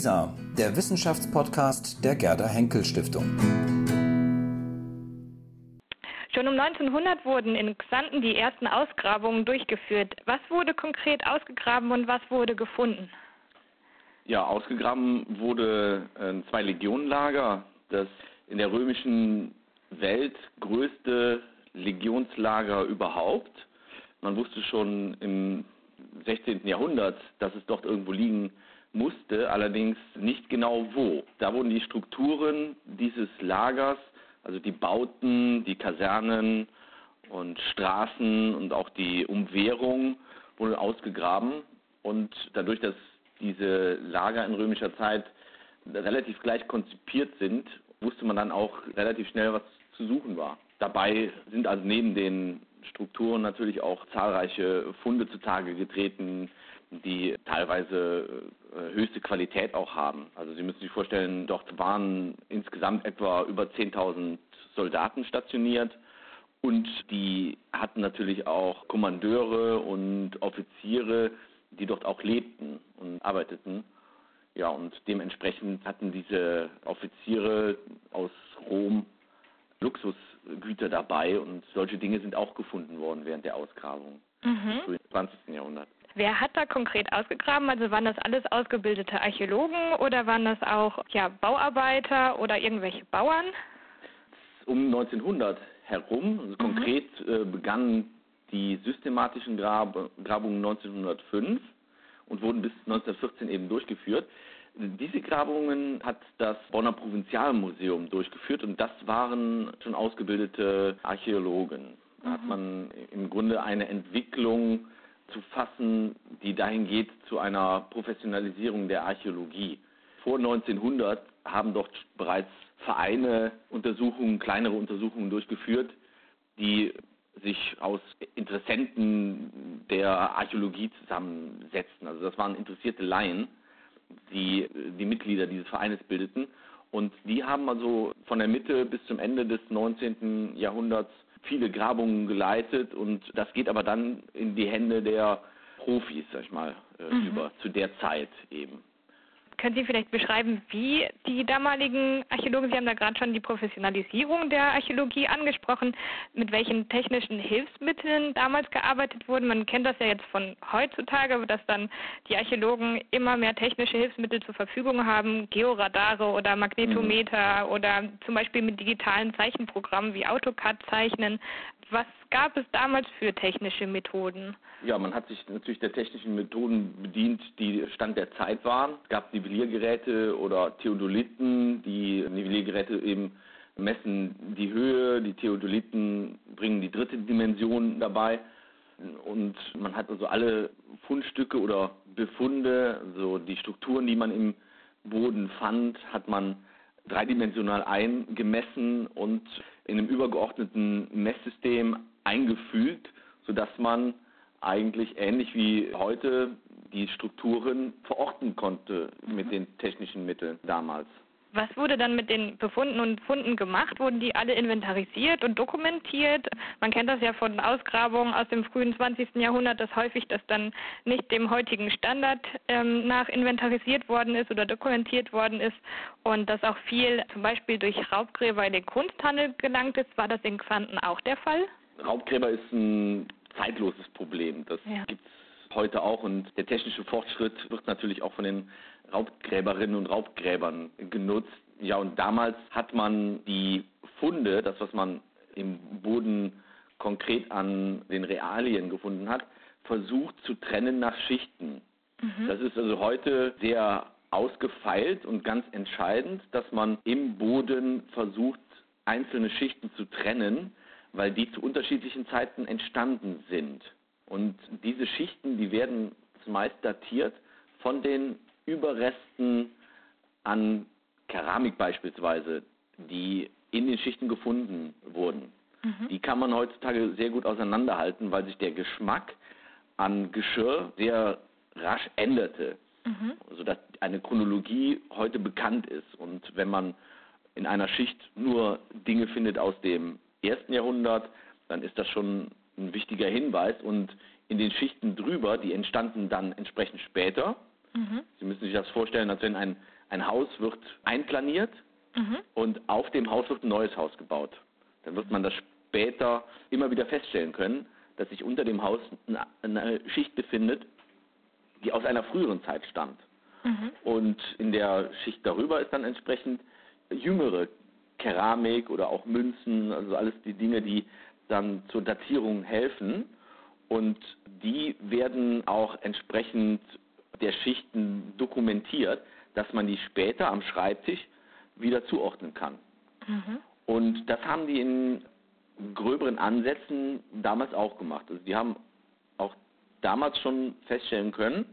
WISA, der Wissenschaftspodcast der Gerda Henkel Stiftung. Schon um 1900 wurden in Xanten die ersten Ausgrabungen durchgeführt. Was wurde konkret ausgegraben und was wurde gefunden? Ja, ausgegraben wurde ein äh, Zwei-Legionenlager, das in der römischen Welt größte Legionslager überhaupt. Man wusste schon im 16. Jahrhundert, dass es dort irgendwo liegen musste, allerdings nicht genau wo. Da wurden die Strukturen dieses Lagers, also die Bauten, die Kasernen und Straßen und auch die Umwehrung wurden ausgegraben und dadurch, dass diese Lager in römischer Zeit relativ gleich konzipiert sind, wusste man dann auch relativ schnell, was zu suchen war. Dabei sind also neben den Strukturen natürlich auch zahlreiche Funde zutage getreten, die teilweise äh, höchste Qualität auch haben. Also Sie müssen sich vorstellen, dort waren insgesamt etwa über 10.000 Soldaten stationiert und die hatten natürlich auch Kommandeure und Offiziere, die dort auch lebten und arbeiteten. Ja, und dementsprechend hatten diese Offiziere aus Rom Luxusgüter dabei und solche Dinge sind auch gefunden worden während der Ausgrabung mhm. im 20. Jahrhundert. Wer hat da konkret ausgegraben? Also waren das alles ausgebildete Archäologen oder waren das auch ja, Bauarbeiter oder irgendwelche Bauern? Um 1900 herum, also mhm. konkret äh, begannen die systematischen Grab Grabungen 1905 und wurden bis 1914 eben durchgeführt. Diese Grabungen hat das Bonner Provinzialmuseum durchgeführt und das waren schon ausgebildete Archäologen. Da mhm. hat man im Grunde eine Entwicklung zu fassen, die dahin geht zu einer Professionalisierung der Archäologie. Vor 1900 haben dort bereits Vereine Untersuchungen, kleinere Untersuchungen durchgeführt, die sich aus Interessenten der Archäologie zusammensetzten. Also das waren interessierte Laien die die Mitglieder dieses Vereines bildeten. Und die haben also von der Mitte bis zum Ende des 19. Jahrhunderts viele Grabungen geleitet und das geht aber dann in die Hände der Profis, sag ich mal, äh, mhm. über zu der Zeit eben. Können Sie vielleicht beschreiben, wie die damaligen Archäologen, Sie haben da gerade schon die Professionalisierung der Archäologie angesprochen, mit welchen technischen Hilfsmitteln damals gearbeitet wurde? Man kennt das ja jetzt von heutzutage, dass dann die Archäologen immer mehr technische Hilfsmittel zur Verfügung haben, Georadare oder Magnetometer mhm. oder zum Beispiel mit digitalen Zeichenprogrammen wie AutoCAD zeichnen. Was gab es damals für technische Methoden? Ja, man hat sich natürlich der technischen Methoden bedient, die Stand der Zeit waren. Es gab Nivelliergeräte oder Theodoliten. Die Nivelliergeräte eben messen die Höhe, die Theodoliten bringen die dritte Dimension dabei. Und man hat also alle Fundstücke oder Befunde, also die Strukturen, die man im Boden fand, hat man dreidimensional eingemessen und in einem übergeordneten Messsystem eingefügt, sodass man eigentlich ähnlich wie heute die Strukturen verorten konnte mit mhm. den technischen Mitteln damals. Was wurde dann mit den Befunden und Funden gemacht? Wurden die alle inventarisiert und dokumentiert? Man kennt das ja von Ausgrabungen aus dem frühen 20. Jahrhundert, dass häufig das dann nicht dem heutigen Standard ähm, nach inventarisiert worden ist oder dokumentiert worden ist und dass auch viel zum Beispiel durch Raubgräber in den Kunsthandel gelangt ist. War das in Quanten auch der Fall? Raubgräber ist ein zeitloses Problem. Das ja. gibt es heute auch und der technische Fortschritt wird natürlich auch von den Raubgräberinnen und Raubgräbern genutzt. Ja, und damals hat man die Funde, das, was man im Boden konkret an den Realien gefunden hat, versucht zu trennen nach Schichten. Mhm. Das ist also heute sehr ausgefeilt und ganz entscheidend, dass man im Boden versucht, einzelne Schichten zu trennen, weil die zu unterschiedlichen Zeiten entstanden sind. Und diese Schichten, die werden zumeist datiert von den Überresten an Keramik beispielsweise, die in den Schichten gefunden wurden. Mhm. Die kann man heutzutage sehr gut auseinanderhalten, weil sich der Geschmack an Geschirr sehr rasch änderte, mhm. sodass eine Chronologie heute bekannt ist. Und wenn man in einer Schicht nur Dinge findet aus dem ersten Jahrhundert, dann ist das schon ein wichtiger Hinweis. Und in den Schichten drüber, die entstanden dann entsprechend später, Mhm. Sie müssen sich das vorstellen, als wenn ein, ein Haus wird einplaniert mhm. und auf dem Haus wird ein neues Haus gebaut. Dann wird man das später immer wieder feststellen können, dass sich unter dem Haus eine Schicht befindet, die aus einer früheren Zeit stammt. Mhm. Und in der Schicht darüber ist dann entsprechend jüngere Keramik oder auch Münzen, also alles die Dinge, die dann zur Datierung helfen. Und die werden auch entsprechend der Schichten dokumentiert, dass man die später am Schreibtisch wieder zuordnen kann. Mhm. Und das haben die in gröberen Ansätzen damals auch gemacht. Also die haben auch damals schon feststellen können,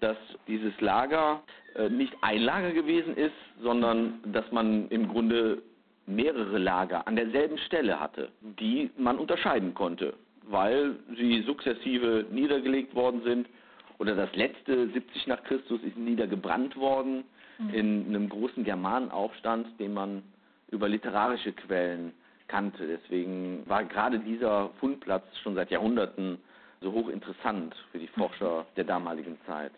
dass dieses Lager äh, nicht ein Lager gewesen ist, sondern dass man im Grunde mehrere Lager an derselben Stelle hatte, die man unterscheiden konnte, weil sie sukzessive niedergelegt worden sind. Oder das letzte 70 nach Christus ist niedergebrannt worden mhm. in einem großen Germanenaufstand, den man über literarische Quellen kannte. Deswegen war gerade dieser Fundplatz schon seit Jahrhunderten so hochinteressant für die Forscher der damaligen Zeit.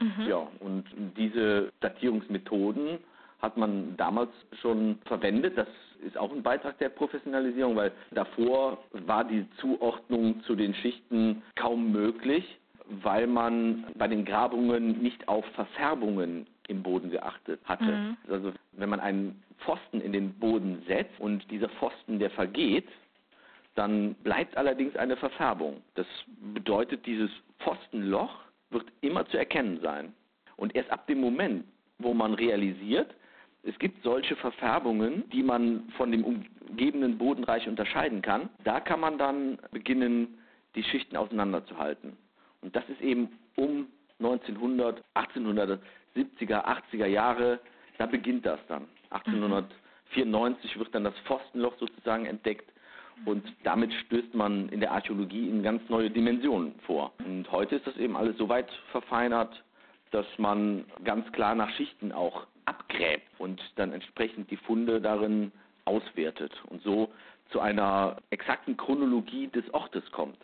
Mhm. Ja, und diese Datierungsmethoden hat man damals schon verwendet. Das ist auch ein Beitrag der Professionalisierung, weil davor war die Zuordnung zu den Schichten kaum möglich, weil man bei den Grabungen nicht auf Verfärbungen im Boden geachtet hatte. Mhm. Also wenn man einen Pfosten in den Boden setzt und dieser Pfosten, der vergeht, dann bleibt allerdings eine Verfärbung. Das bedeutet, dieses Pfostenloch wird immer zu erkennen sein. Und erst ab dem Moment, wo man realisiert, es gibt solche Verfärbungen, die man von dem umgebenden Bodenreich unterscheiden kann, da kann man dann beginnen, die Schichten auseinanderzuhalten. Und das ist eben um 1900, 1870er, 80er Jahre, da beginnt das dann. 1894 wird dann das Pfostenloch sozusagen entdeckt und damit stößt man in der Archäologie in ganz neue Dimensionen vor. Und heute ist das eben alles so weit verfeinert, dass man ganz klar nach Schichten auch abgräbt und dann entsprechend die Funde darin auswertet und so zu einer exakten Chronologie des Ortes kommt.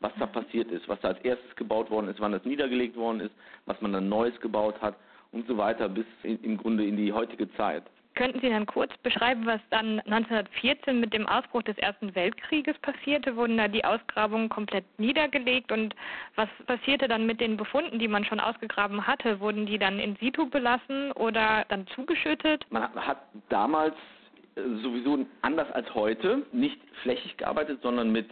Was da passiert ist, was da als erstes gebaut worden ist, wann das niedergelegt worden ist, was man dann Neues gebaut hat und so weiter bis in, im Grunde in die heutige Zeit. Könnten Sie dann kurz beschreiben, was dann 1914 mit dem Ausbruch des Ersten Weltkrieges passierte? Wurden da die Ausgrabungen komplett niedergelegt und was passierte dann mit den Befunden, die man schon ausgegraben hatte? Wurden die dann in situ belassen oder dann zugeschüttet? Man hat damals äh, sowieso anders als heute nicht flächig gearbeitet, sondern mit,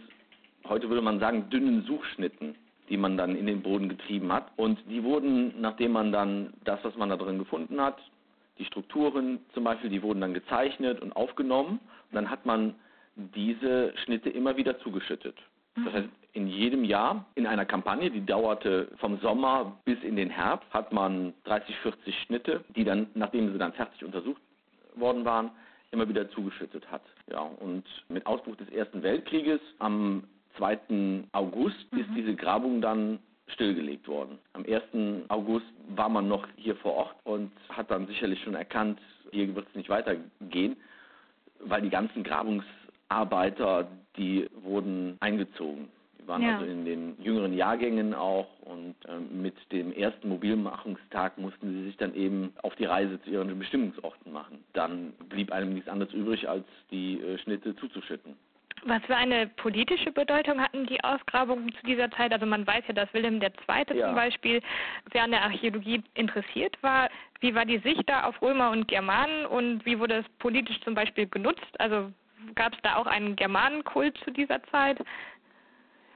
heute würde man sagen, dünnen Suchschnitten die man dann in den Boden getrieben hat. Und die wurden, nachdem man dann das, was man da drin gefunden hat, die Strukturen zum Beispiel, die wurden dann gezeichnet und aufgenommen und dann hat man diese Schnitte immer wieder zugeschüttet. Das mhm. heißt, in jedem Jahr in einer Kampagne, die dauerte vom Sommer bis in den Herbst, hat man 30, 40 Schnitte, die dann, nachdem sie dann fertig untersucht worden waren, immer wieder zugeschüttet hat. Ja, und mit Ausbruch des Ersten Weltkrieges am 2. August mhm. ist diese Grabung dann stillgelegt worden. Am 1. August war man noch hier vor Ort und hat dann sicherlich schon erkannt, hier wird es nicht weitergehen, weil die ganzen Grabungsarbeiter, die wurden eingezogen. Die waren ja. also in den jüngeren Jahrgängen auch und äh, mit dem ersten Mobilmachungstag mussten sie sich dann eben auf die Reise zu ihren Bestimmungsorten machen. Dann blieb einem nichts anderes übrig, als die äh, Schnitte zuzuschütten. Was für eine politische Bedeutung hatten die Ausgrabungen zu dieser Zeit? Also man weiß ja, dass Wilhelm II. Ja. zum Beispiel sehr an der Archäologie interessiert war. Wie war die Sicht da auf Römer und Germanen und wie wurde es politisch zum Beispiel genutzt? Also gab es da auch einen Germanenkult zu dieser Zeit?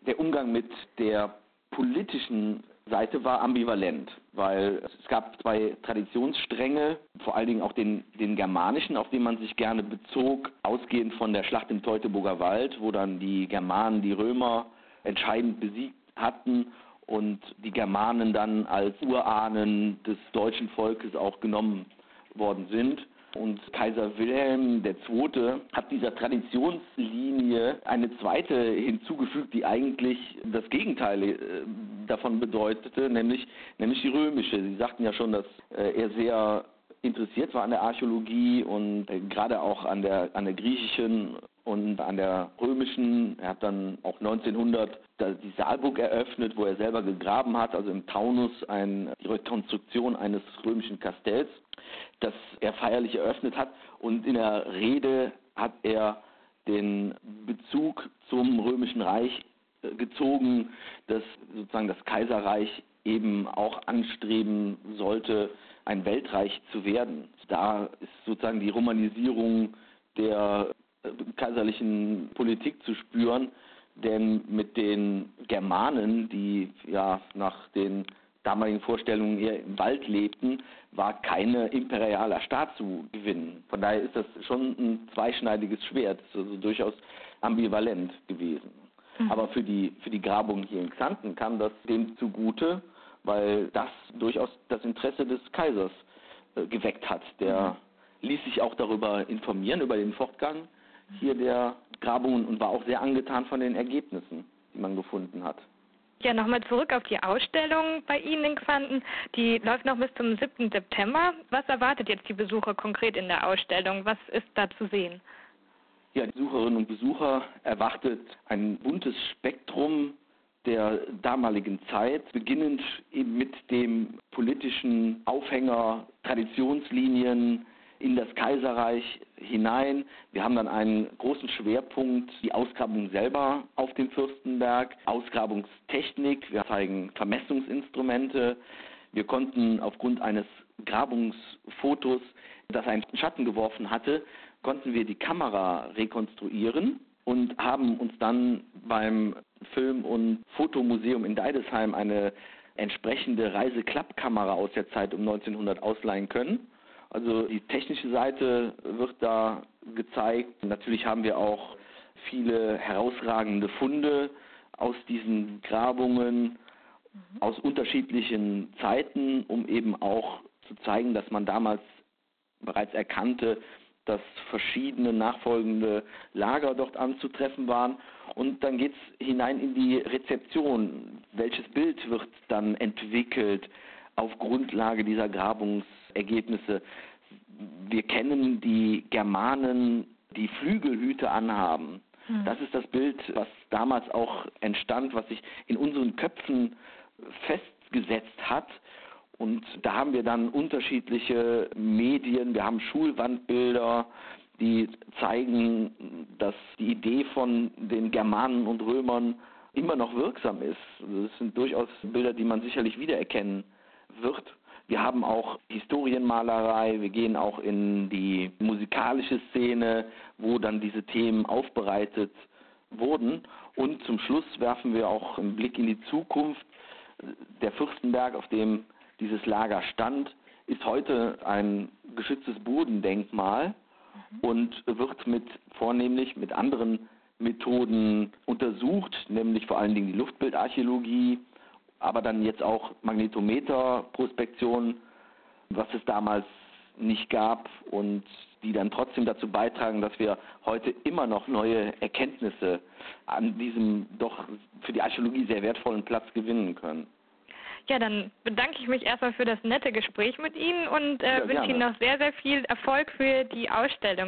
Der Umgang mit der politischen Seite war ambivalent, weil es gab zwei Traditionsstränge, vor allen Dingen auch den, den germanischen, auf den man sich gerne bezog, ausgehend von der Schlacht im Teutoburger Wald, wo dann die Germanen die Römer entscheidend besiegt hatten und die Germanen dann als Urahnen des deutschen Volkes auch genommen worden sind. Und Kaiser Wilhelm II. hat dieser Traditionslinie eine zweite hinzugefügt, die eigentlich das Gegenteil äh, davon bedeutete, nämlich, nämlich die römische. Sie sagten ja schon, dass äh, er sehr interessiert war an der Archäologie und äh, gerade auch an der, an der griechischen und an der römischen, er hat dann auch 1900 die Saalburg eröffnet, wo er selber gegraben hat, also im Taunus ein, die Rekonstruktion eines römischen Kastells, das er feierlich eröffnet hat und in der Rede hat er den Bezug zum römischen Reich äh, gezogen, dass sozusagen das Kaiserreich eben auch anstreben sollte, ein Weltreich zu werden. Da ist sozusagen die Romanisierung der kaiserlichen Politik zu spüren, denn mit den Germanen, die ja nach den damaligen Vorstellungen eher im Wald lebten, war keine imperialer Staat zu gewinnen. Von daher ist das schon ein zweischneidiges Schwert, also durchaus ambivalent gewesen. Mhm. Aber für die, für die Grabung hier in Xanten kam das dem zugute, weil das durchaus das Interesse des Kaisers äh, geweckt hat. Der mhm. ließ sich auch darüber informieren, über den Fortgang hier der Grabungen und war auch sehr angetan von den Ergebnissen, die man gefunden hat. Ja, nochmal zurück auf die Ausstellung bei Ihnen in Quanten. Die läuft noch bis zum 7. September. Was erwartet jetzt die Besucher konkret in der Ausstellung? Was ist da zu sehen? Ja, die Besucherinnen und Besucher erwartet ein buntes Spektrum der damaligen Zeit, beginnend eben mit dem politischen Aufhänger Traditionslinien in das Kaiserreich hinein. Wir haben dann einen großen Schwerpunkt, die Ausgrabung selber auf dem Fürstenberg, Ausgrabungstechnik, wir zeigen Vermessungsinstrumente. Wir konnten aufgrund eines Grabungsfotos, das einen Schatten geworfen hatte, konnten wir die Kamera rekonstruieren und haben uns dann beim Film- und Fotomuseum in Deidesheim eine entsprechende Reiseklappkamera aus der Zeit um 1900 ausleihen können. Also die technische Seite wird da gezeigt. Natürlich haben wir auch viele herausragende Funde aus diesen Grabungen mhm. aus unterschiedlichen Zeiten, um eben auch zu zeigen, dass man damals bereits erkannte, dass verschiedene nachfolgende Lager dort anzutreffen waren. Und dann geht es hinein in die Rezeption. Welches Bild wird dann entwickelt auf Grundlage dieser Grabungsergebnisse? Wir kennen die Germanen, die Flügelhüte anhaben. Hm. Das ist das Bild, was damals auch entstand, was sich in unseren Köpfen festgesetzt hat und da haben wir dann unterschiedliche Medien, wir haben Schulwandbilder, die zeigen, dass die Idee von den Germanen und Römern immer noch wirksam ist. Das sind durchaus Bilder, die man sicherlich wiedererkennen wird. Wir haben auch Historienmalerei, wir gehen auch in die musikalische Szene, wo dann diese Themen aufbereitet wurden. Und zum Schluss werfen wir auch einen Blick in die Zukunft. Der Fürstenberg, auf dem dieses Lager stand, ist heute ein geschütztes Bodendenkmal mhm. und wird mit vornehmlich mit anderen Methoden untersucht, nämlich vor allen Dingen die Luftbildarchäologie, aber dann jetzt auch Magnetometerprospektion, was es damals nicht gab und die dann trotzdem dazu beitragen, dass wir heute immer noch neue Erkenntnisse an diesem doch für die Archäologie sehr wertvollen Platz gewinnen können. Ja, dann bedanke ich mich erstmal für das nette Gespräch mit Ihnen und äh, ja, wünsche Ihnen noch sehr, sehr viel Erfolg für die Ausstellung.